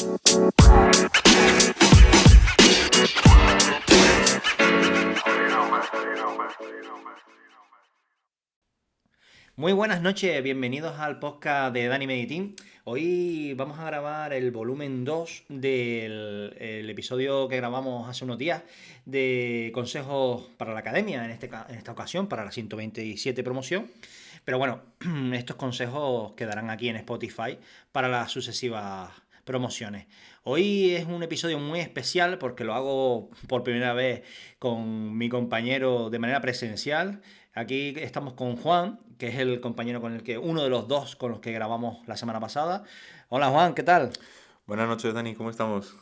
Muy buenas noches, bienvenidos al podcast de Dani Meditín. Hoy vamos a grabar el volumen 2 del el episodio que grabamos hace unos días de consejos para la academia, en, este, en esta ocasión para la 127 promoción. Pero bueno, estos consejos quedarán aquí en Spotify para las sucesivas promociones. Hoy es un episodio muy especial porque lo hago por primera vez con mi compañero de manera presencial. Aquí estamos con Juan, que es el compañero con el que, uno de los dos con los que grabamos la semana pasada. Hola Juan, ¿qué tal? Buenas noches, Dani, ¿cómo estamos?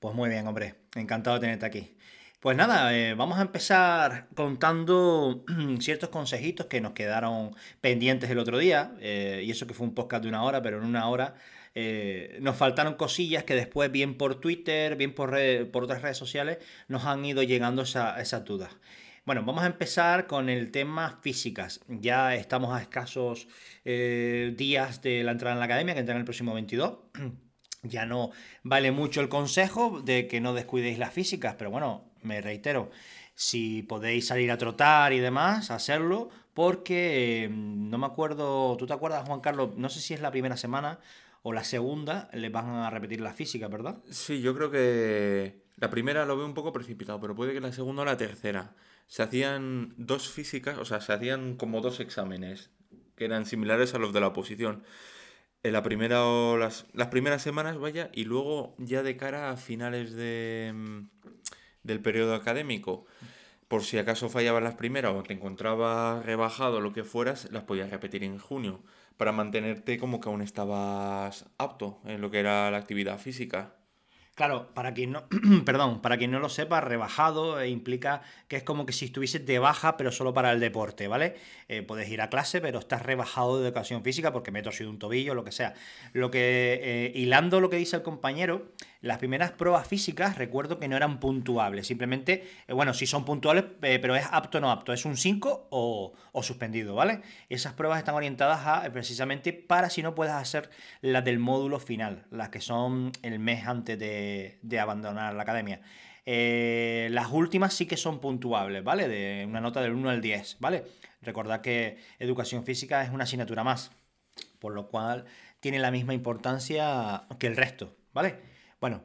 Pues muy bien, hombre, encantado de tenerte aquí. Pues nada, eh, vamos a empezar contando ciertos consejitos que nos quedaron pendientes el otro día, eh, y eso que fue un podcast de una hora, pero en una hora eh, nos faltaron cosillas que después, bien por Twitter, bien por, otras redes sociales, nos han ido llegando esas dudas. Bueno, vamos a empezar con el tema físicas. Ya estamos a escasos eh, días de la entrada en la academia, que entra en el próximo 22. ya no vale mucho el consejo de que no descuidéis las físicas, pero bueno, me reitero, si podéis salir a trotar y demás, hacerlo, porque eh, no me acuerdo, ¿tú te acuerdas, Juan Carlos? No sé si es la primera semana o la segunda, les van a repetir la física, ¿verdad? Sí, yo creo que la primera lo veo un poco precipitado, pero puede que la segunda o la tercera se hacían dos físicas, o sea, se hacían como dos exámenes que eran similares a los de la oposición. En la primera o las, las primeras semanas, vaya, y luego ya de cara a finales de, mm, del periodo académico, por si acaso fallaban las primeras o te encontrabas rebajado lo que fueras, las podías repetir en junio, para mantenerte como que aún estabas apto en lo que era la actividad física. Claro, para quien no, perdón, para quien no lo sepa, rebajado eh, implica que es como que si estuvieses de baja, pero solo para el deporte, ¿vale? Eh, puedes ir a clase, pero estás rebajado de educación física porque me he torcido un tobillo, lo que sea. Lo que, eh, hilando lo que dice el compañero, las primeras pruebas físicas recuerdo que no eran puntuables, simplemente, bueno, sí son puntuables, pero es apto o no apto, es un 5 o, suspendido, ¿vale? Esas pruebas están orientadas a precisamente para si no puedes hacer las del módulo final, las que son el mes antes de abandonar la academia. Eh, las últimas sí que son puntuables, ¿vale? De una nota del 1 al 10, ¿vale? Recordad que educación física es una asignatura más, por lo cual tiene la misma importancia que el resto, ¿vale? Bueno,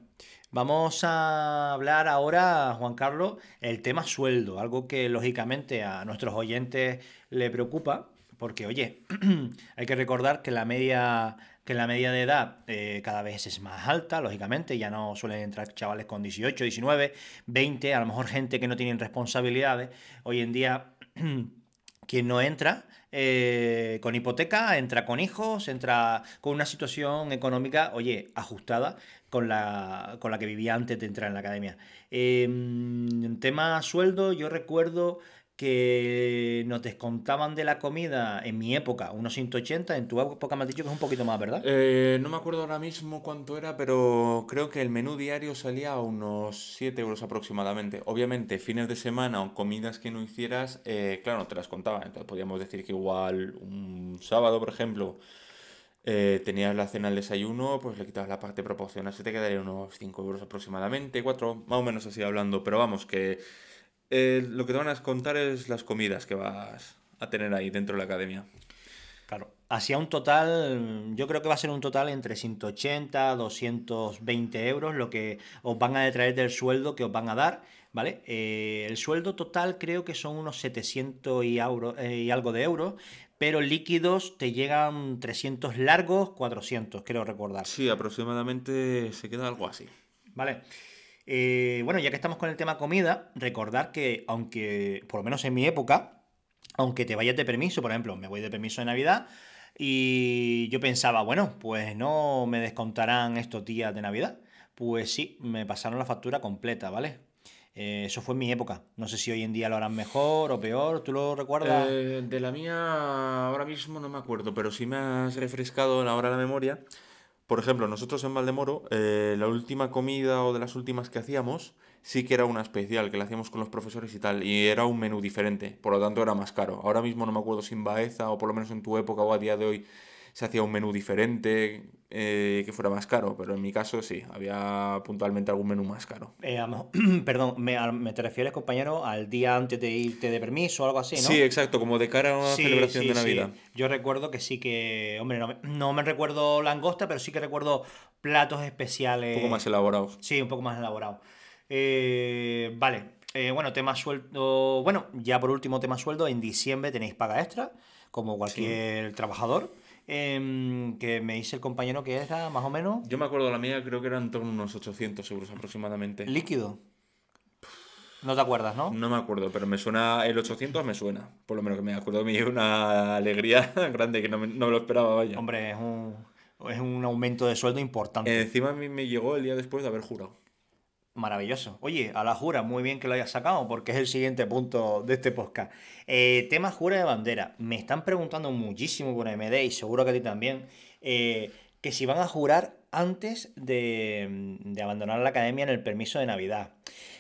vamos a hablar ahora, Juan Carlos, el tema sueldo, algo que lógicamente a nuestros oyentes le preocupa, porque oye, hay que recordar que la media que la media de edad eh, cada vez es más alta, lógicamente, ya no suelen entrar chavales con 18, 19, 20, a lo mejor gente que no tienen responsabilidades. Hoy en día, quien no entra eh, con hipoteca, entra con hijos, entra con una situación económica, oye, ajustada con la, con la que vivía antes de entrar en la academia. en em, tema sueldo, yo recuerdo que nos descontaban de la comida en mi época unos 180, en tu época me has dicho que es un poquito más, ¿verdad? Eh, no me acuerdo ahora mismo cuánto era, pero creo que el menú diario salía a unos 7 euros aproximadamente. Obviamente, fines de semana o comidas que no hicieras, eh, claro, no te las contaban. Entonces podríamos decir que igual un sábado, por ejemplo, eh, tenías la cena, el desayuno, pues le quitabas la parte proporcional, se te quedaría unos 5 euros aproximadamente, 4, más o menos así hablando, pero vamos, que eh, lo que te van a contar es las comidas que vas a tener ahí dentro de la academia. Claro. Hacia un total, yo creo que va a ser un total entre 180, 220 euros lo que os van a detraer del sueldo que os van a dar, ¿vale? Eh, el sueldo total creo que son unos 700 y, eh, y algo de euros, pero líquidos te llegan 300 largos, 400, creo recordar. Sí, aproximadamente se queda algo así. Vale. Eh, bueno, ya que estamos con el tema comida, recordar que aunque, por lo menos en mi época, aunque te vayas de permiso, por ejemplo, me voy de permiso de Navidad, y yo pensaba, bueno, pues no me descontarán estos días de Navidad. Pues sí, me pasaron la factura completa, ¿vale? Eh, eso fue en mi época. No sé si hoy en día lo harán mejor o peor. ¿Tú lo recuerdas? Eh, de la mía ahora mismo no me acuerdo, pero sí me has refrescado la hora la memoria. Por ejemplo, nosotros en Valdemoro, eh, la última comida o de las últimas que hacíamos, sí que era una especial, que la hacíamos con los profesores y tal, y era un menú diferente, por lo tanto era más caro. Ahora mismo no me acuerdo si en Baeza o por lo menos en tu época o a día de hoy se hacía un menú diferente, eh, que fuera más caro, pero en mi caso sí, había puntualmente algún menú más caro. Eh, perdón, me, te refieres, compañero, al día antes de irte de permiso o algo así, ¿no? Sí, exacto, como de cara a una Sí, celebración sí, de sí. Navidad. Yo recuerdo que sí que, hombre, no me, no me recuerdo langosta, pero sí que recuerdo platos especiales. Un poco más elaborados. Sí, un poco más elaborado. Eh, vale, eh, bueno, tema sueldo. Bueno, ya por último, tema sueldo. En diciembre tenéis paga extra, como cualquier trabajador. Em, que me dice el compañero que era más o menos Yo me acuerdo la mía, creo que eran en torno a unos 800 euros aproximadamente. líquido. No te acuerdas, ¿no? No me acuerdo, pero me suena, el 800 me suena. Por lo menos que me acuerdo, me dio una alegría grande que no me, no me lo esperaba, vaya. Hombre, es un, es un aumento de sueldo importante. Encima a mí me llegó el día después de haber jurado. Maravilloso. Oye, a la jura, muy bien que lo hayas sacado, porque es el siguiente punto de este podcast. Eh, tema jura de bandera. Me están preguntando muchísimo por MD y seguro que a ti también, eh, que si van a jurar antes de, de abandonar la academia en el permiso de Navidad.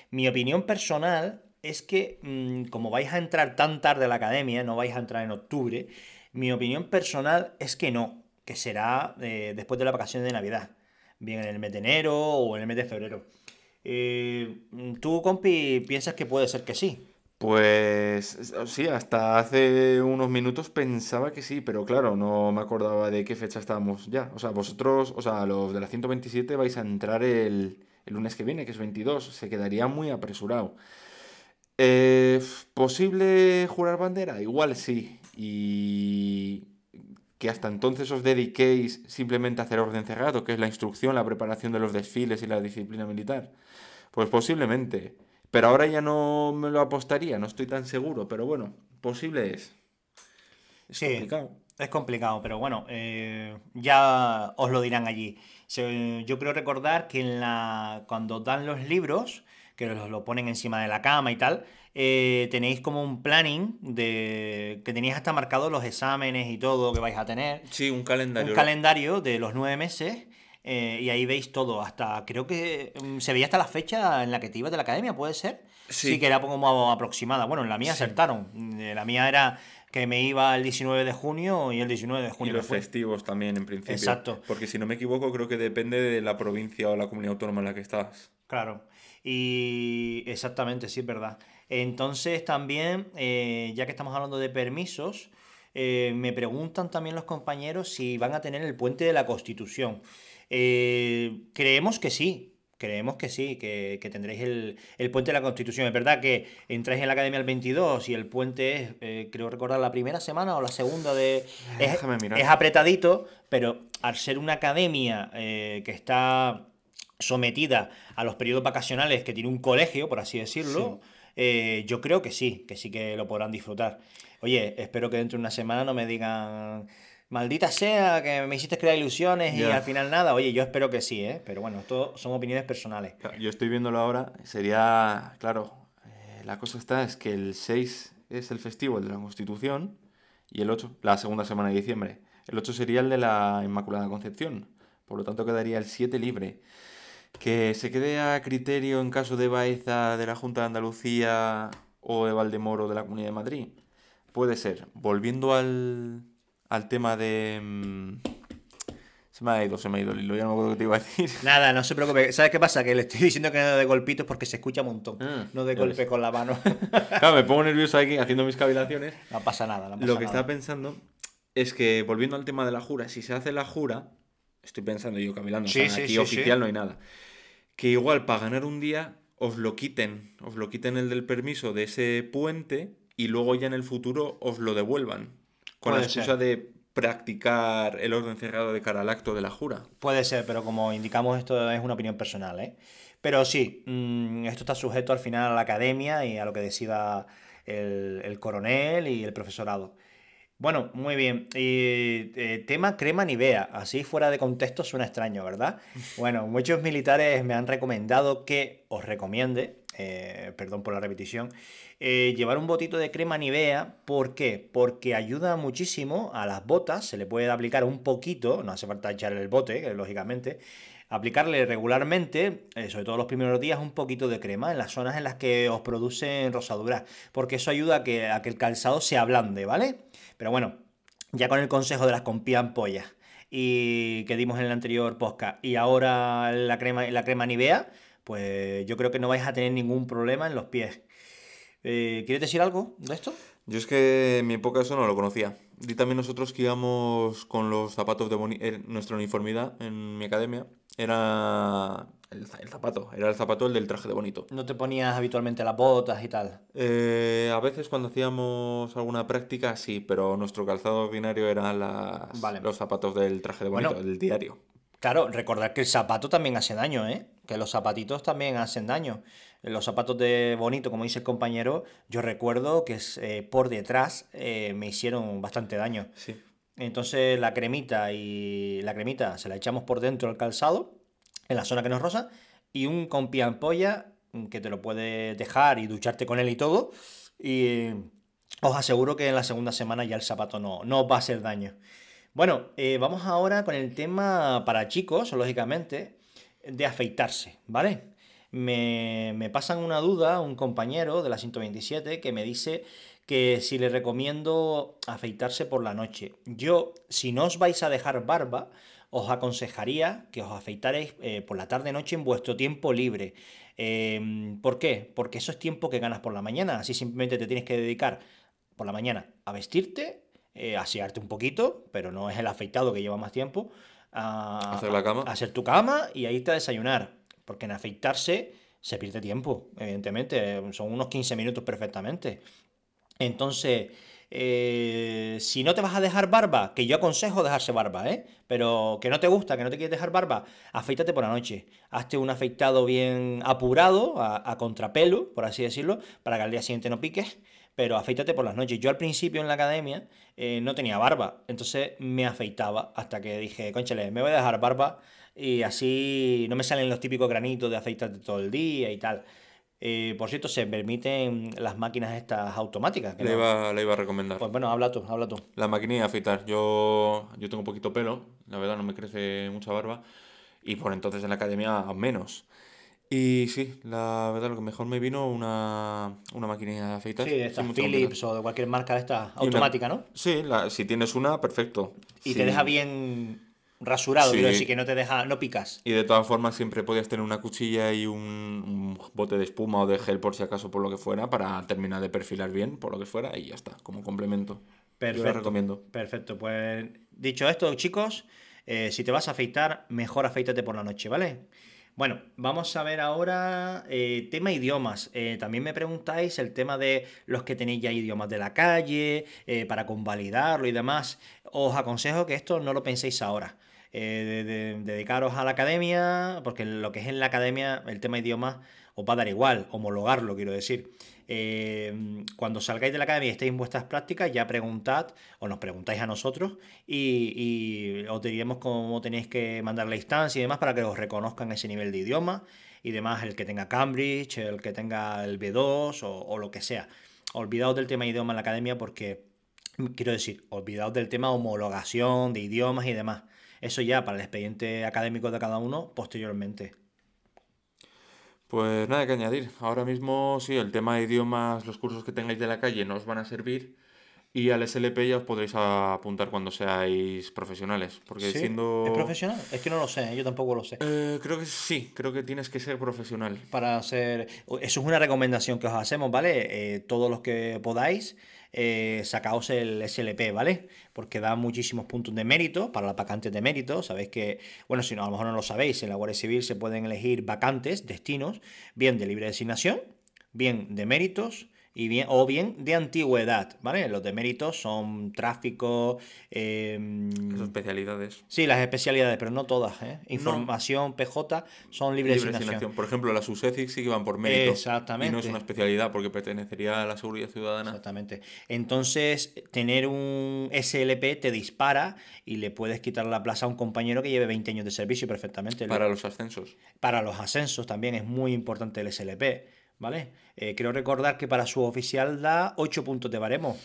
Mi opinión personal es que, mm, como vais a entrar tan tarde a la academia, no vais a entrar en octubre, mi opinión personal es que no, que será eh, después de la vacación de Navidad, bien en el mes de enero o en el mes de febrero. Eh, ¿Tú, compi, piensas que puede ser que sí? Pues sí, hasta hace unos minutos pensaba que sí, pero claro, no me acordaba de qué fecha estábamos ya. O sea, vosotros, o sea, los de la 127 vais a entrar el, el lunes que viene, que es 22, se quedaría muy apresurado. Eh, ¿posible jurar bandera? Igual sí. Y que hasta entonces os dediquéis simplemente a hacer orden cerrado, que es la instrucción, la preparación de los desfiles y la disciplina militar. Pues posiblemente. Pero ahora ya no me lo apostaría, no estoy tan seguro, pero bueno, posible es. Es Sí. complicado. Es complicado, pero bueno, eh, ya os lo dirán allí. Yo creo recordar que en la, cuando dan los libros, que los lo ponen encima de la cama y tal, eh, tenéis como un planning de que tenéis hasta marcados los exámenes y todo que vais a tener. Sí, un calendario. un calendario de los nueve meses eh, y ahí veis todo. Hasta creo que mm, se veía hasta la fecha en la que te ibas de la academia, ¿puede ser? Sí. que era como aproximada. Bueno, en la mía Sí. acertaron. Eh, La mía era que me iba el 19 de junio y el 19 de Y junio me los festivos también, en principio. Exacto. Porque si no me equivoco, creo que depende de la provincia o la comunidad autónoma en la que estás. Claro. Y exactamente, sí, es verdad. Entonces también, eh, ya que estamos hablando de permisos, eh, me preguntan también los compañeros si van a tener el puente de la Constitución. Eh, creemos que sí, creemos que sí, que, que tendréis el, el puente de la Constitución. Es verdad que entráis en la academia el 22 y el puente es, eh, creo recordar, la primera semana o la segunda de... Es, Déjame mirar. es apretadito, pero al ser una academia eh, que está sometida a los periodos vacacionales que tiene un colegio, por así decirlo, eh, yo creo que sí, que sí que lo podrán disfrutar. Oye, espero que dentro de una semana no me digan, maldita sea, que me hiciste crear ilusiones y al final nada. Oye, yo espero que sí, ¿eh? Pero bueno, esto son opiniones personales. Yo estoy viéndolo ahora, sería, claro, eh, la cosa está es que el 6 es el festivo, el de la Constitución, y el 8, la segunda semana de diciembre. El 8 sería el de la Inmaculada Concepción, por lo tanto quedaría el 7 libre. Que se quede a criterio en caso de Baeza de la Junta de Andalucía o de Valdemoro de la Comunidad de Madrid. Puede ser. Volviendo al, al tema de... mm, Se me ha ido, se me ha ido el hilo, ya no me acuerdo qué te iba a decir. Nada, no se preocupe. ¿Sabes qué pasa? Que le estoy diciendo que no de golpitos porque se escucha un montón. Ah, no de golpe ves. con la mano. Claro, me pongo nervioso aquí haciendo mis cavilaciones. no pasa nada, no pasa Lo que nada. estaba pensando es que, volviendo al tema de la jura, si se hace la jura, estoy pensando yo cavilando, o Sí, sea, sí, aquí sí, oficial no hay nada, que igual para ganar un día os lo quiten, os lo quiten el del permiso de ese puente y luego ya en el futuro os lo devuelvan, con la excusa de practicar el orden cerrado de cara al acto de la jura. Puede ser, pero como indicamos, esto es una opinión personal, ¿eh? Pero sí, mm, esto está sujeto al final a la academia y a lo que decida el, el coronel y el profesorado. Bueno, muy bien. Y eh, tema crema Nivea. Así fuera de contexto suena extraño, ¿verdad? Bueno, muchos militares me han recomendado que os recomiende, eh, perdón por la repetición, eh, llevar un botito de crema Nivea. ¿Por qué? Porque ayuda muchísimo a las botas. Se le puede aplicar un poquito, no hace falta echarle el bote, eh, lógicamente. Aplicarle regularmente, sobre todo los primeros días, un poquito de crema en las zonas en las que os producen rosaduras, porque eso ayuda a que, a el calzado se ablande, ¿vale? Pero bueno, ya con el consejo de las compías ampollas. y que dimos en el anterior podcast y ahora la crema, la crema Nivea, pues yo creo que no vais a tener ningún problema en los pies. Eh, ¿Quieres decir algo de esto? Yo es que en mi época eso no lo conocía. Y también nosotros que íbamos con los zapatos de boni- eh, nuestra uniformidad en mi academia era el zapato, era el zapato el del traje de bonito. No te ponías habitualmente las botas y tal. Eh, a veces cuando hacíamos alguna práctica sí, pero nuestro calzado ordinario eran las, Vale. los zapatos del traje de bonito, Bueno. del diario. Claro, recordad que el zapato también hace daño, ¿eh? Que los zapatitos también hacen daño. Los zapatos de bonito, como dice el compañero, yo recuerdo que eh, por detrás eh, me hicieron bastante daño. Sí. Entonces la cremita y la cremita se la echamos por dentro del calzado, en la zona que nos rosa, y un compi ampolla mm, que te lo puedes dejar y ducharte con él y todo. Y eh, os aseguro que en la segunda semana ya el zapato no, no os va a hacer daño. Bueno, eh, vamos ahora con el tema para chicos, lógicamente, de afeitarse, ¿vale? Me, me pasan una duda un compañero de la 127 que me dice que si le recomiendo afeitarse por la noche. Yo, si no os vais a dejar barba, os aconsejaría que os afeitaréis eh, por la tarde-noche en vuestro tiempo libre. Eh, ¿por qué? Porque eso es tiempo que ganas por la mañana. Así simplemente te tienes que dedicar por la mañana a vestirte, eh, asearte un poquito, pero no es el afeitado que lleva más tiempo. A Hacer la cama. a hacer tu cama y a irte a desayunar. Porque en afeitarse se pierde tiempo, evidentemente. Son unos 15 minutos perfectamente. Entonces, eh, si no te vas a dejar barba, que yo aconsejo dejarse barba, ¿eh? Pero que no te gusta, que no te quieres dejar barba, afeítate por la noche. Hazte un afeitado bien apurado, a, a contrapelo, por así decirlo, para que al día siguiente no piques. Pero afeítate por las noches. Yo al principio en la academia eh, no tenía barba, entonces me afeitaba hasta que dije, conchale, me voy a dejar barba y así no me salen los típicos granitos de afeitarte todo el día y tal. Eh, por cierto, se permiten las máquinas estas automáticas. que Le no- iba, le iba a recomendar. Pues bueno, habla tú, habla tú. La maquinilla de afeitar. Yo, yo tengo poquito pelo, la verdad no me crece mucha barba. Y por entonces en la academia menos. Y sí, la verdad lo que mejor me vino una, una maquinilla de afeitar. Sí, de estas Philips o de cualquier marca de estas una- automática, ¿no? Sí, la- si tienes una, perfecto. Y Sí. te deja bien rasurado, Sí. decir, que no te deja, no picas. Y de todas formas siempre podías tener una cuchilla y un, un bote de espuma o de gel por si acaso por lo que fuera para terminar de perfilar bien por lo que fuera y ya está, como complemento. Yo lo Perfecto. recomiendo. Perfecto, pues dicho esto, chicos, eh, si te vas a afeitar, mejor afeítate por la noche, ¿vale? Bueno, vamos a ver ahora eh, tema idiomas. Eh, también me preguntáis el tema de los que tenéis ya idiomas de la calle, eh, para convalidarlo y demás. Os aconsejo que esto no lo penséis ahora. De- de- dedicaros a la academia, porque lo que es en la academia, el tema idiomas os va a dar igual, homologarlo, quiero decir. Eh, cuando salgáis de la academia y estéis en vuestras prácticas, ya preguntad o nos preguntáis a nosotros y, os diríamos cómo tenéis que mandar la instancia y demás para que os reconozcan ese nivel de idioma y demás, el que tenga Cambridge, el que tenga el B2 o, o lo que sea. Olvidaos del tema idioma en la academia porque, quiero decir, olvidaos del tema homologación de idiomas y demás. Eso ya para el expediente académico de cada uno posteriormente. Pues nada que añadir. Ahora mismo sí, el tema de idiomas, los cursos que tengáis de la calle no os van a servir y al SLP ya os podréis apuntar cuando seáis profesionales. Porque ¿Sí? siendo... ¿Es profesional? Es que no lo sé, yo tampoco lo sé. Eh, creo que sí, creo que tienes que ser profesional. para hacer. Eso es una recomendación que os hacemos, ¿vale? Eh, todos los que podáis, eh, sacaos el SLP, ¿vale? Porque da muchísimos puntos de mérito para las vacantes de mérito. Sabéis que, bueno, si no, a lo mejor no lo sabéis, en la Guardia Civil se pueden elegir vacantes, destinos, bien de libre designación, bien de méritos. Y bien, o bien de antigüedad, ¿vale? Los de méritos son tráfico, Esas especialidades. sí, las especialidades, pero no todas, ¿eh? Información, PJ, son libre, Libre designación. designación. Por ejemplo, las USECIC sí que van por mérito. Y no es Exactamente. una especialidad porque pertenecería a la seguridad ciudadana. Exactamente. Entonces, tener un SLP te dispara y le puedes quitar la plaza a un compañero que lleve 20 años de servicio perfectamente. Para los ascensos. Para los ascensos también es muy importante el SLP, ¿vale? Eh, quiero recordar que para su oficial da 8 puntos de baremo.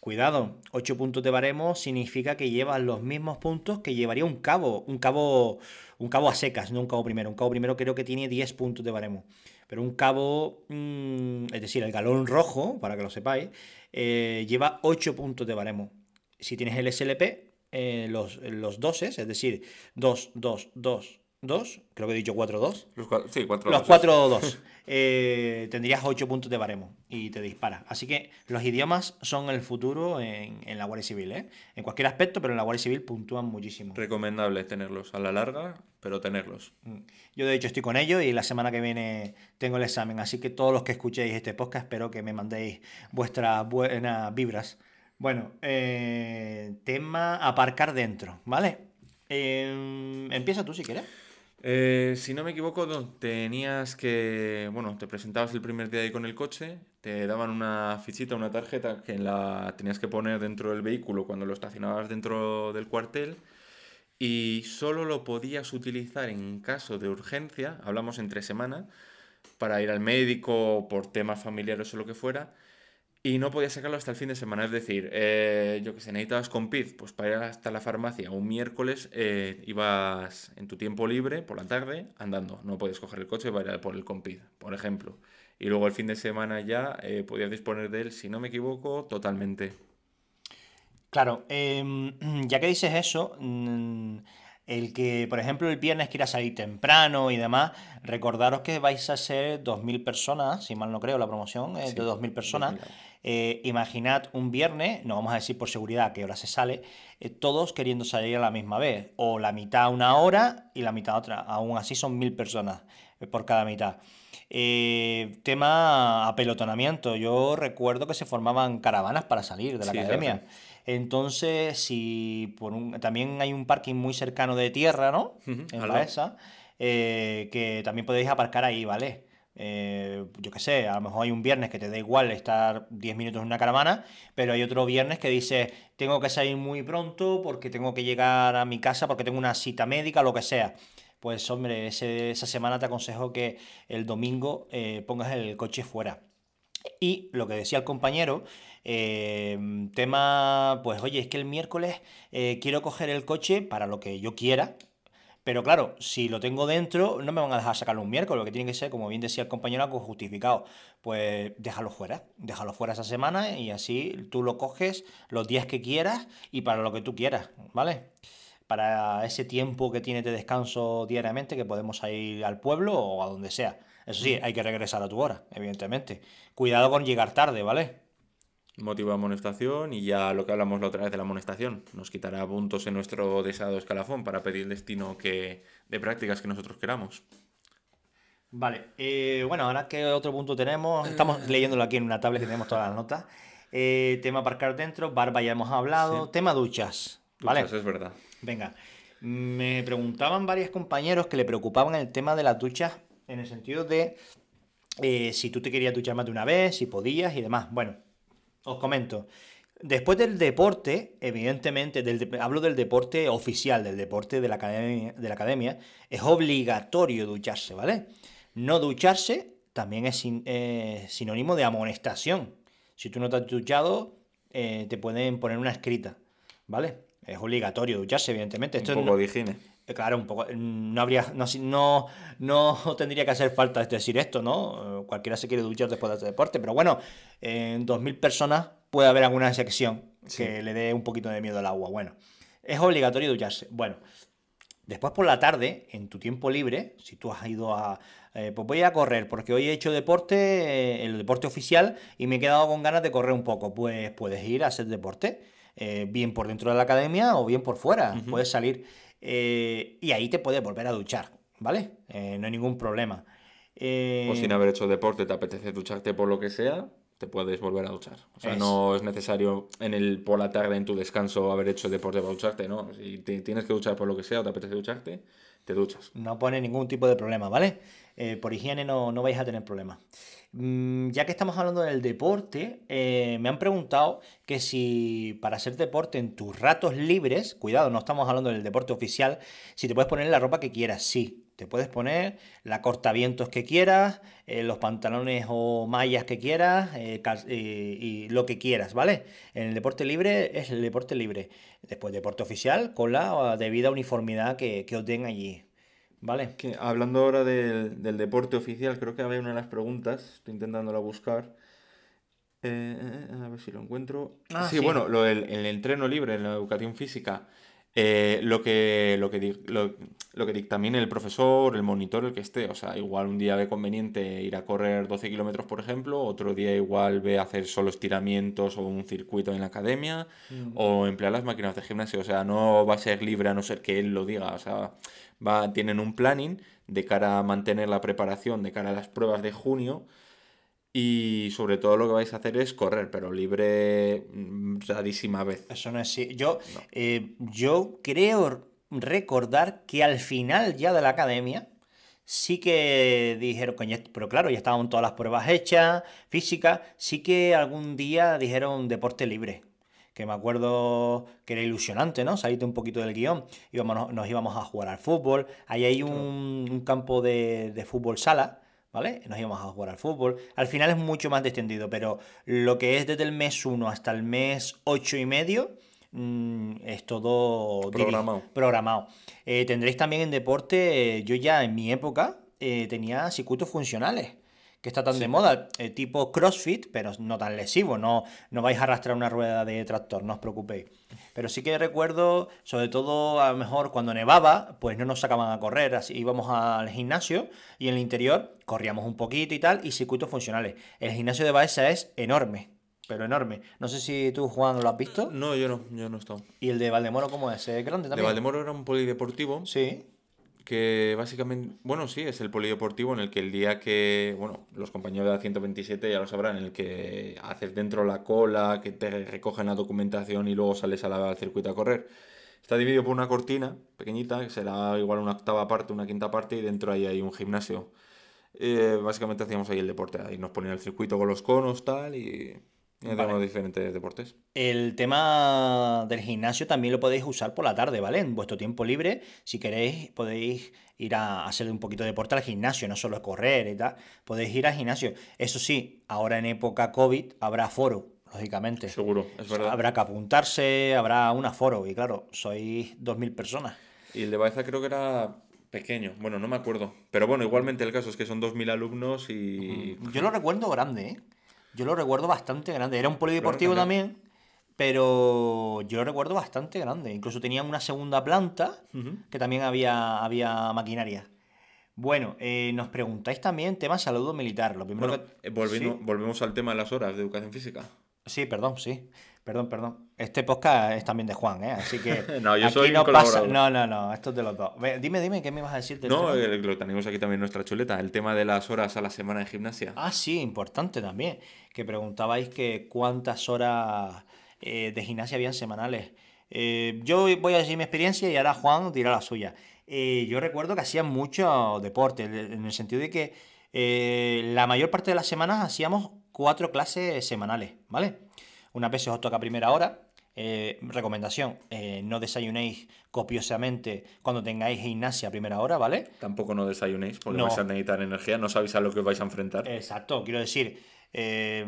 Cuidado, 8 puntos de baremo significa que llevas los mismos puntos que llevaría un cabo, un cabo, un cabo a secas, no un cabo primero. Un cabo primero creo que tiene 10 puntos de baremo. Pero un cabo, mm, es decir, el galón rojo, para que lo sepáis, eh, lleva 8 puntos de baremo. Si tienes el SLP, eh, los, los doses, es decir, 2, 2, 2, 2, creo que he dicho 4, 2. Los cua- sí, cuatro Los doses. 4 2. eh, tendrías 8 puntos de baremo y te dispara. Así que los idiomas son el futuro en, en la Guardia Civil, ¿eh? En cualquier aspecto, pero en la Guardia Civil puntúan muchísimo. Recomendable tenerlos a la larga, pero tenerlos. Mm. Yo de hecho estoy con ellos y la semana que viene tengo el examen, así que todos los que escuchéis este podcast espero que me mandéis vuestras buenas vibras. Bueno, eh, tema aparcar dentro, ¿vale? Eh, empieza tú si quieres. Eh, si no me equivoco, tenías que, bueno, te presentabas el primer día ahí con el coche, te daban una fichita, una tarjeta que la tenías que poner dentro del vehículo cuando lo estacionabas dentro del cuartel y solo lo podías utilizar en caso de urgencia, hablamos entre semana, para ir al médico por temas familiares o lo que fuera, y no podías sacarlo hasta el fin de semana. Es decir, eh, yo que sé, necesitabas Compid, pues para ir hasta la farmacia un miércoles eh, ibas en tu tiempo libre por la tarde andando. No podías coger el coche para ir a por el Compid, por ejemplo. Y luego el fin de semana ya eh, podías disponer de él, si no me equivoco, totalmente. Claro, em, ya que dices eso, mm, el que, por ejemplo, el viernes quiera salir temprano y demás, recordaros que vais a ser 2.000 personas, si mal no creo, la promoción es Sí, de 2.000 personas. 2000. Eh, imaginad un viernes, no vamos a decir por seguridad a qué hora se sale, eh, todos queriendo salir a la misma vez, o la mitad una hora y la mitad otra. Aún así son 1.000 personas eh, por cada mitad. Eh, tema apelotonamiento. Yo recuerdo que se formaban caravanas para salir de la Sí, academia. Entonces, si por un, también hay un parking muy cercano de tierra, ¿no? Ujú, En al lado. Baeza, que también podéis aparcar ahí, ¿vale? Eh, yo qué sé, a lo mejor hay un viernes que te da igual estar 10 minutos en una caravana, pero hay otro viernes que dice, tengo que salir muy pronto porque tengo que llegar a mi casa porque tengo una cita médica, lo que sea. Pues hombre, esa semana te aconsejo que el domingo eh, pongas el coche fuera. Y lo que decía el compañero, eh, tema, pues oye, es que el miércoles eh, quiero coger el coche para lo que yo quiera, pero claro, si lo tengo dentro, no me van a dejar sacarlo un miércoles, lo que tiene que ser, como bien decía el compañero, algo justificado. Pues déjalo fuera, déjalo fuera esa semana y así tú lo coges los días que quieras y para lo que tú quieras, ¿vale? Para ese tiempo que tienes de descanso diariamente, que podemos ir al pueblo o a donde sea. Eso sí, hay que regresar a tu hora, evidentemente. Cuidado con llegar tarde, ¿vale? Motivo de amonestación y ya lo que hablamos la otra vez de la amonestación. Nos quitará puntos en nuestro deseado escalafón para pedir el destino que, de prácticas que nosotros queramos. Vale, eh, bueno, ahora qué otro punto tenemos. Estamos leyéndolo aquí en una tablet que tenemos todas las notas. Eh, tema aparcar dentro, barba ya hemos hablado. Sí. Tema duchas, ¿vale? Duchas, es verdad. Venga, me preguntaban varios compañeros que le preocupaban el tema de las duchas en el sentido de eh, si tú te querías duchar más de una vez, si podías y demás. Bueno, os comento. Después del deporte, evidentemente, del de- hablo del deporte oficial, del deporte de la academia, de la academia, es obligatorio ducharse, ¿vale? No ducharse también es sin- eh, sinónimo de amonestación. Si tú no te has duchado, eh, te pueden poner una escrita, ¿vale? Es obligatorio ducharse, evidentemente. Esto Un no- poco de higiene. Claro, un poco. No habría. No, no, no tendría que hacer falta decir esto, ¿no? Eh, Cualquiera se quiere duchar después de este deporte. Pero bueno, en 2.000 personas puede haber alguna excepción Sí. que le dé un poquito de miedo al agua. Bueno, es obligatorio ducharse. Bueno, después por la tarde, en tu tiempo libre, si tú has ido a. eh, pues voy a correr, porque hoy he hecho deporte, eh, el deporte oficial, y me he quedado con ganas de correr un poco. Pues puedes ir a hacer deporte, eh, bien por dentro de la academia o bien por fuera. Puedes salir eh, y ahí te puedes volver a duchar, ¿vale? Eh, no hay ningún problema. Eh, O sin haber hecho deporte, te apetece ducharte por lo que sea, te puedes volver a duchar. O sea, Es- no es necesario en el por la tarde en tu descanso haber hecho deporte para ducharte, ¿no? Si te tienes que duchar por lo que sea o te apetece ducharte, te duchas. No pone ningún tipo de problema, ¿vale? Eh, por higiene no, no vais a tener problemas. Mm, ya que estamos hablando del deporte, eh, me han preguntado que si para hacer deporte en tus ratos libres, cuidado, no estamos hablando del deporte oficial, si te puedes poner la ropa que quieras, sí. Te puedes poner la cortavientos que quieras, eh, los pantalones o mallas que quieras, eh, y lo que quieras, ¿vale? En el deporte libre es el deporte libre. Después deporte oficial con la debida uniformidad que, que os den allí, ¿vale? Que, hablando ahora del, del deporte oficial, creo que había una de las preguntas, estoy intentándola buscar. Eh, eh, a ver si lo encuentro. Ah, sí, sí. bueno, lo del- el entreno libre, en la educación física, eh, lo que, lo que, lo, lo que dictamine el profesor, el monitor, el que esté. O sea, igual un día ve conveniente ir a correr 12 kilómetros, por ejemplo, otro día igual ve hacer solo estiramientos o un circuito en la academia, o emplear las máquinas de gimnasio. O sea, no va a ser libre a no ser que él lo diga. O sea, va, tienen un planning de cara a mantener la preparación, de cara a las pruebas de junio. Y sobre todo lo que vais a hacer es correr, pero libre mm, rarísima vez. Eso no es así. Yo, No. eh, yo creo recordar que al final ya de la academia sí que dijeron, pero claro, ya estaban todas las pruebas hechas, físicas, sí que algún día dijeron deporte libre. Que me acuerdo que era ilusionante, ¿no? Salirte un poquito del guion. Íbamos, nos íbamos a jugar al fútbol. Ahí hay un, un campo de, de fútbol sala, ¿vale? Nos íbamos a jugar al fútbol. Al final es mucho más distendido, pero lo que es desde el mes 1 hasta el mes 8 y medio mm, es todo Programado. programado. Eh, tendréis también en deporte, eh, yo ya en mi época eh, tenía circuitos funcionales, que está tan de moda, eh, tipo CrossFit, pero no tan lesivo, no, no vais a arrastrar una rueda de tractor, no os preocupéis. Pero sí que recuerdo, sobre todo a lo mejor cuando nevaba, pues no nos sacaban a correr, así íbamos al gimnasio y en el interior corríamos un poquito y tal, y circuitos funcionales. El gimnasio de Baeza es enorme, pero enorme. No sé si tú, Juan, lo has visto. No, yo no, yo no he estado. ¿Y el de Valdemoro cómo es? ¿Es grande De también? Valdemoro era un polideportivo Sí. Que básicamente, bueno, sí, es el polideportivo en el que el día que, bueno, los compañeros de la 127 ya lo sabrán, en el que haces dentro la cola, que te recogen la documentación y luego sales al circuito a correr. Está dividido por una cortina pequeñita, que será igual una octava parte, una quinta parte, y dentro ahí hay un gimnasio. Eh, básicamente hacíamos ahí el deporte, ahí nos ponían el circuito con los conos, tal, y, y hacíamos Vale. diferentes deportes. El tema del gimnasio también lo podéis usar por la tarde, ¿vale? En vuestro tiempo libre, si queréis, podéis ir a hacer un poquito de deporte al gimnasio, no solo correr y tal. Podéis ir al gimnasio. Eso sí, ahora en época COVID habrá foro, lógicamente. Seguro, es verdad. Habrá que apuntarse, habrá un aforo, y claro, sois 2.000 personas. Y el de Baeza creo que era pequeño, bueno, no me acuerdo. Pero bueno, igualmente el caso es que son 2.000 alumnos y... Yo lo recuerdo grande, ¿eh? Yo lo recuerdo bastante grande. Era un polideportivo Claro, también, pero yo lo recuerdo bastante grande. Incluso tenían una segunda planta que también había, había maquinaria. Bueno, eh, nos preguntáis también tema salud militar. Lo primero Bueno, que... eh, Sí. volvemos al tema de las horas de educación física. Sí, perdón, sí. Perdón, perdón. Este podcast es también de Juan, ¿eh? Así que. No, yo aquí soy no pasa. No, no, no. Esto es de los dos. Dime, dime, ¿qué me vas a decir del No, tema? eh, lo tenemos aquí también en nuestra chuleta, el tema de las horas a la semana de gimnasia. Ah, sí, importante también. Que preguntabais que cuántas horas eh, de gimnasia habían semanales. Eh, yo voy a decir mi experiencia y ahora Juan dirá la suya. Eh, yo recuerdo que hacían mucho deporte, de- en el sentido de que la mayor parte de las semanas hacíamos cuatro clases semanales, ¿vale? Unas veces os toca a primera hora. eh, recomendación, eh, no desayunéis copiosamente cuando tengáis gimnasia a primera hora, ¿vale? Tampoco no desayunéis porque No. vais a necesitar energía, no sabéis a lo que os vais a enfrentar. Exacto, quiero decir, eh,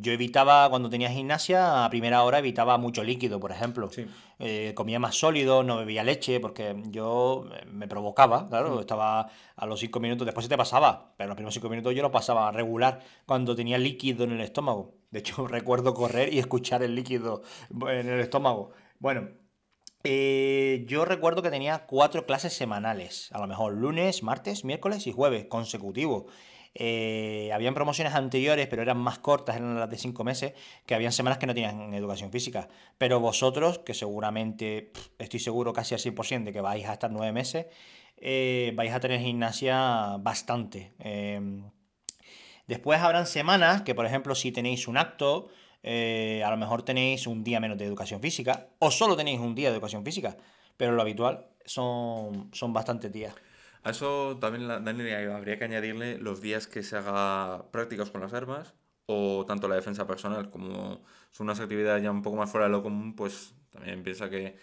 yo evitaba, cuando tenía gimnasia, a primera hora evitaba mucho líquido, por ejemplo. Sí. Eh, comía más sólido, no bebía leche, porque yo eh, me provocaba, claro, estaba a los cinco minutos, después se te pasaba, pero los primeros cinco minutos yo lo pasaba regular cuando tenía líquido en el estómago. De hecho, recuerdo correr y escuchar el líquido en el estómago. Bueno, eh, yo recuerdo que tenía cuatro clases semanales, a lo mejor lunes, martes, miércoles y jueves consecutivos. Eh, habían promociones anteriores, pero eran más cortas, eran las de cinco meses, que habían semanas que no tenían educación física. Pero vosotros, que seguramente, estoy seguro casi al 100% de que vais a estar nueve meses, eh, vais a tener gimnasia bastante. Em, Después habrán semanas que, por ejemplo, si tenéis un acto, eh, a lo mejor tenéis un día menos de educación física, o solo tenéis un día de educación física, pero lo habitual son, son bastantes días. A eso también, Daniel, habría que añadirle los días que se haga prácticas con las armas o tanto la defensa personal como son unas actividades ya un poco más fuera de lo común, pues también piensa que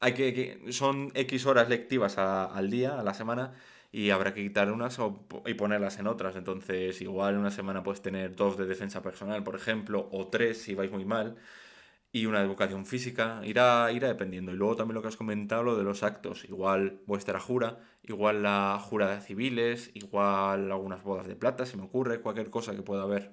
hay que, que- son X horas lectivas a- al día, a la semana, y habrá que quitar unas o- y ponerlas en otras. Entonces, igual una semana puedes tener dos de defensa personal, por ejemplo, o tres si vais muy mal y una educación física, irá, irá dependiendo. Y luego también lo que has comentado, lo de los actos, igual vuestra jura, igual la jura de civiles, igual algunas bodas de plata, se me ocurre, cualquier cosa que pueda haber.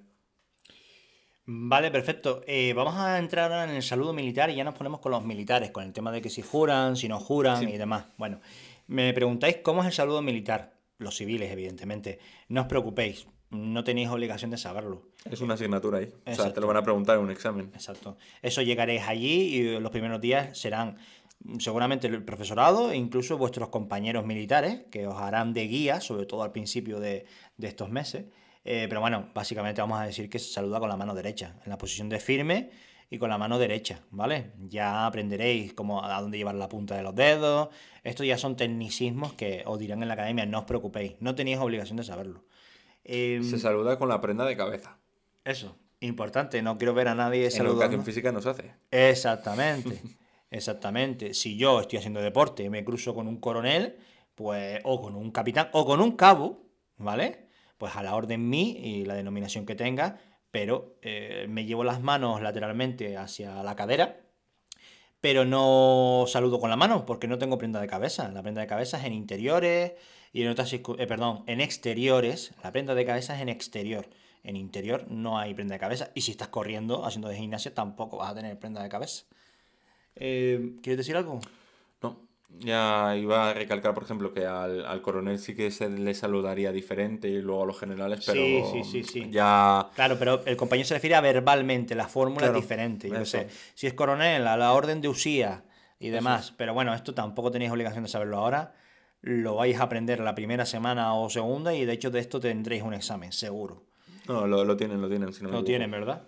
Vale, perfecto. Eh, vamos a entrar ahora en el saludo militar y ya nos ponemos con los militares, con el tema de que si juran, si no juran Sí. y demás. Bueno, me preguntáis cómo es el saludo militar. Los civiles, evidentemente. No os preocupéis, no tenéis obligación de saberlo. Es una asignatura ahí. O sea, te Exacto. lo van a preguntar en un examen. Exacto. Eso llegaréis allí y los primeros días serán seguramente el profesorado e incluso vuestros compañeros militares que os harán de guía, sobre todo al principio de, de estos meses. Eh, pero bueno, básicamente vamos a decir que se saluda con la mano derecha, en la posición de firme y con la mano derecha, ¿vale? Ya aprenderéis cómo, a dónde llevar la punta de los dedos. Estos ya son tecnicismos que os dirán en la academia, no os preocupéis, no tenéis obligación de saberlo. Em, Se saluda con la prenda de cabeza. eso, importante, no quiero ver a nadie En saludando. educación física no se hace. Exactamente, exactamente. Si yo estoy haciendo deporte y me cruzo con un coronel, pues, o con un capitán, o con un cabo, ¿vale? Pues a la orden mí y la denominación que tenga, pero eh, me llevo las manos lateralmente hacia la cadera, pero no saludo con la mano porque no tengo prenda de cabeza. La prenda de cabeza es en interiores y en otras, eh, perdón, en exteriores. La prenda de cabeza es en exterior. En interior no hay prenda de cabeza. Y si estás corriendo, haciendo de gimnasia, tampoco vas a tener prenda de cabeza. Eh, ¿quieres decir algo? No. Ya iba a recalcar, por ejemplo, que al, al coronel sí que se le saludaría diferente y luego a los generales, pero Sí, sí, sí, sí. ya Claro, pero el compañero se refiere a verbalmente, la fórmula Claro, es diferente. Yo sé, si es coronel, a la orden de usía y demás. Pero bueno, esto tampoco tenéis obligación de saberlo ahora. Lo vais a aprender la primera semana o segunda y de hecho de esto tendréis un examen, seguro. No, lo, lo tienen, lo tienen. Si no Lo tienen, ¿verdad?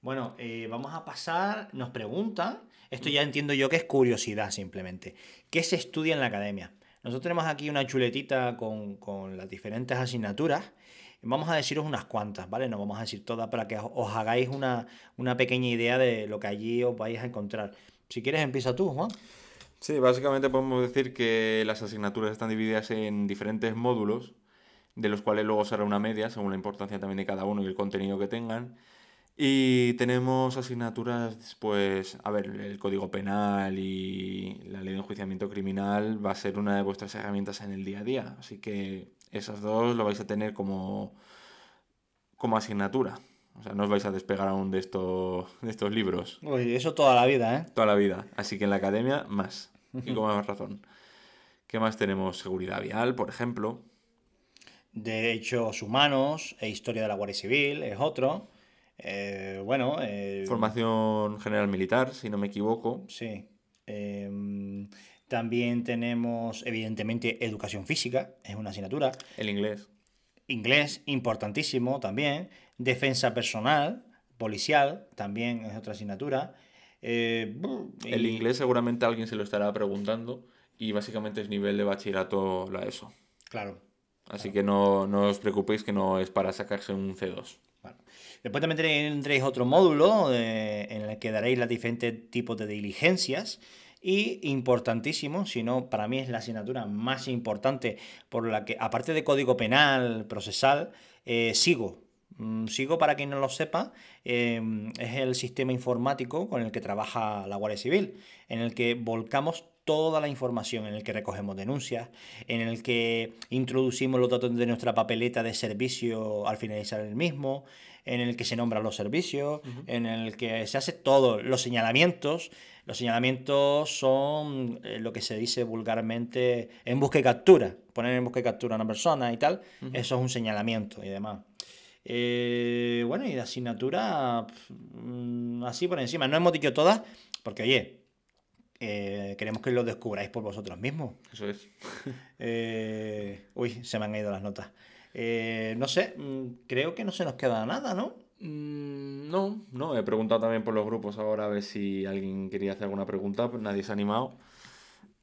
Bueno, eh, vamos a pasar, nos preguntan, esto ya entiendo yo que es curiosidad simplemente, ¿qué se estudia en la academia? Nosotros tenemos aquí una chuletita con, con las diferentes asignaturas, vamos a deciros unas cuantas, ¿vale? No vamos a decir todas para que os- os hagáis una, una pequeña idea de lo que allí os vais a encontrar. Si quieres empieza tú, Juan. Sí, básicamente podemos decir que las asignaturas están divididas en diferentes módulos, de los cuales luego será una media, según la importancia también de cada uno y el contenido que tengan. Y tenemos asignaturas, pues, a ver, el Código Penal y la Ley de Enjuiciamiento Criminal va a ser una de vuestras herramientas en el día a día. Así que esas dos lo vais a tener como, como asignatura. O sea, no os vais a despegar aún de estos, de estos libros Uy, eso toda la vida, ¿eh? toda la vida. Así que en la academia, más. Y con más razón. ¿Qué más tenemos? Seguridad vial, por ejemplo. Derechos humanos e historia de la Guardia Civil es otro. Eh, bueno, eh, Formación general militar, si no me equivoco. Sí. Em, también tenemos, evidentemente, educación física, es una asignatura. El inglés. Inglés, importantísimo también. Defensa personal, policial, también es otra asignatura. Eh, El inglés seguramente alguien se lo estará preguntando. Y básicamente es nivel de bachillerato la ESO. Claro. Así que no, no os preocupéis que no es para sacarse un C2. Bueno. Después también tendréis otro módulo eh, en el que daréis los diferentes tipos de diligencias. Y importantísimo, si no, para mí es la asignatura más importante por la que, aparte de código penal, procesal, eh, sigo. Mm, Sigo, para quien no lo sepa, eh, es el sistema informático con el que trabaja la Guardia Civil, en el que volcamos toda la información, en el que recogemos denuncias, en el que introducimos los datos de nuestra papeleta de servicio al finalizar el mismo, en el que se nombran los servicios, en el que se hace todo, los señalamientos. Los señalamientos son eh, lo que se dice vulgarmente en busca y captura. Poner en busca y captura a una persona y tal, eso es un señalamiento y demás. Eh, bueno, y de asignatura, mm, así por encima. No hemos dicho todas, porque oye, eh, queremos que lo descubráis por vosotros mismos. Eso es. Eh, uy, se me han ido las notas. Eh, no sé, mm, creo que no se nos queda nada, ¿no? Mm, no, no. He preguntado también por los grupos ahora a ver si alguien quería hacer alguna pregunta. Pues nadie se ha animado.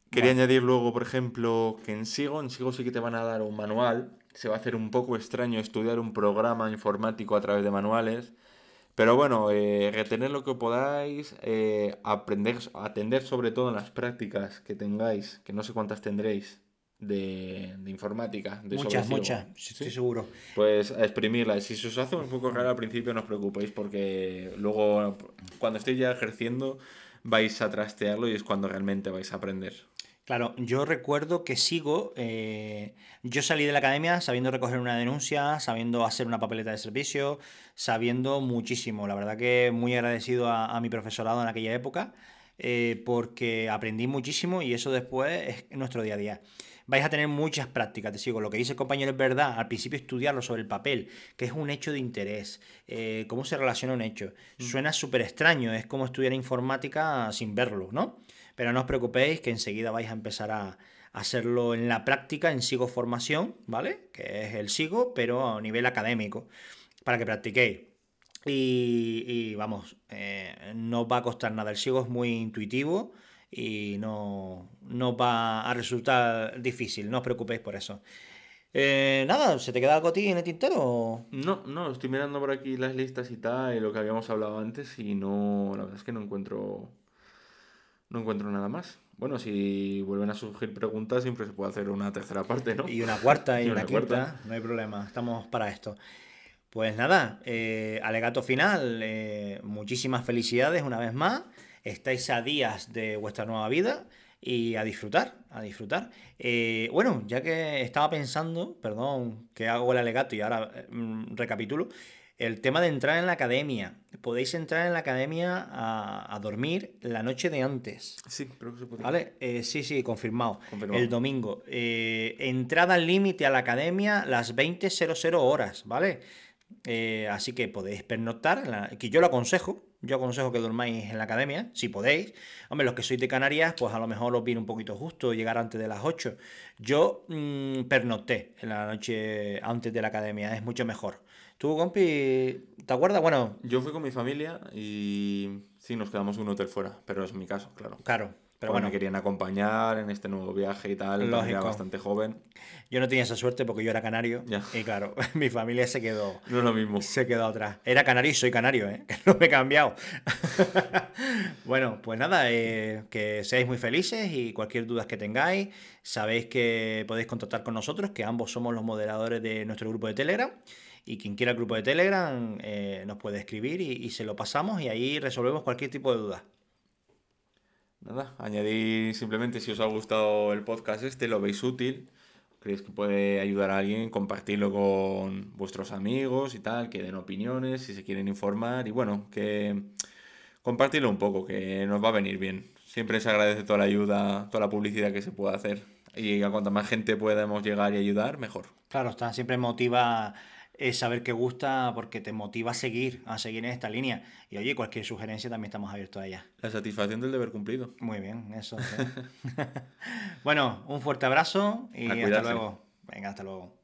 Quería añadir luego, por ejemplo, que en Sigo, en Sigo sí que te van a dar un manual. Se va a hacer un poco extraño estudiar un programa informático a través de manuales. Pero bueno, eh, retener lo que podáis, eh, aprender, atender sobre todo en las prácticas que tengáis, que no sé cuántas tendréis de, de informática. De muchas, muchas, estoy seguro. Pues a exprimirlas. Si se os hace un poco raro al principio, no os preocupéis porque luego, cuando estéis ya ejerciendo, vais a trastearlo y es cuando realmente vais a aprender. Claro, yo recuerdo que sigo, eh, yo salí de la academia sabiendo recoger una denuncia, sabiendo hacer una papeleta de servicio, sabiendo muchísimo. La verdad que muy agradecido a, mi profesorado en aquella época, eh, porque aprendí muchísimo y eso después es nuestro día a día. Vais a tener muchas prácticas, te sigo. Lo que dice el compañero es verdad. Al principio estudiarlo sobre el papel, que es un hecho de interés, eh, cómo se relaciona un hecho. Mm. Suena súper extraño, es como estudiar informática sin verlo, ¿no? Pero no os preocupéis que enseguida vais a empezar a, hacerlo en la práctica, en SIGO Formación, ¿vale? Que es el SIGO, pero a nivel académico, para que practiquéis. Y, vamos, eh, no os va a costar nada. El SIGO es muy intuitivo y no, no va a resultar difícil, no os preocupéis por eso. Eh, nada, ¿se te queda algo a ti en el tintero? No, no, estoy mirando por aquí las listas y tal, y lo que habíamos hablado antes, y no, la verdad es que no encuentro no encuentro nada más. Bueno, si vuelven a surgir preguntas, siempre se puede hacer una tercera parte, ¿no? Y una cuarta y, una, quinta, no hay problema, estamos para esto. Pues nada, eh, alegato final, eh, muchísimas felicidades una vez más, estáis a días de vuestra nueva vida y a disfrutar, a disfrutar. Eh, bueno, ya que estaba pensando, perdón que hago el alegato y ahora mm, recapitulo, el tema de entrar en la academia. Podéis entrar en la academia a, dormir la noche de antes. Sí, creo que se puede. ¿Vale? Eh, sí, sí, confirmado. El domingo. Eh, entrada límite a la academia las 20.00 horas, ¿vale? Eh, así que podéis pernoctar, que yo lo aconsejo, yo aconsejo que durmáis en la academia, si podéis. Hombre, los que sois de Canarias, pues a lo mejor os viene un poquito justo llegar antes de las 8. Yo mmm, pernocté en la noche antes de la academia, es mucho mejor. ¿Tú, compi, te acuerdas? Bueno. Yo fui con mi familia y sí, nos quedamos en un hotel fuera, pero es mi caso, claro. Claro. Pero bueno, me querían acompañar en este nuevo viaje y tal. Lógico. Era bastante joven. Yo no tenía esa suerte porque yo era canario. Y claro, mi familia se quedó. No es lo mismo. Se quedó atrás. Era canario y soy canario, ¿eh? Que no me he cambiado. bueno, pues nada, eh, que seáis muy felices y cualquier duda que tengáis, sabéis que podéis contactar con nosotros, que ambos somos los moderadores de nuestro grupo de Telegram. Y quien quiera el grupo de Telegram eh, nos puede escribir y, se lo pasamos y ahí resolvemos cualquier tipo de duda. Nada, añadir simplemente si os ha gustado el podcast este, lo veis útil, creéis que puede ayudar a alguien, compartirlo con vuestros amigos y tal, que den opiniones, si se quieren informar y bueno, que compartirlo un poco, que nos va a venir bien. Siempre se agradece toda la ayuda, toda la publicidad que se pueda hacer y a cuanta más gente podamos llegar y ayudar, mejor. Claro, está, siempre motiva es saber que gusta porque te motiva a seguir, a seguir en esta línea. Y oye, cualquier sugerencia también estamos abiertos a ella. La satisfacción del deber cumplido. Muy bien, eso. bueno, un fuerte abrazo y hasta luego. Venga, hasta luego.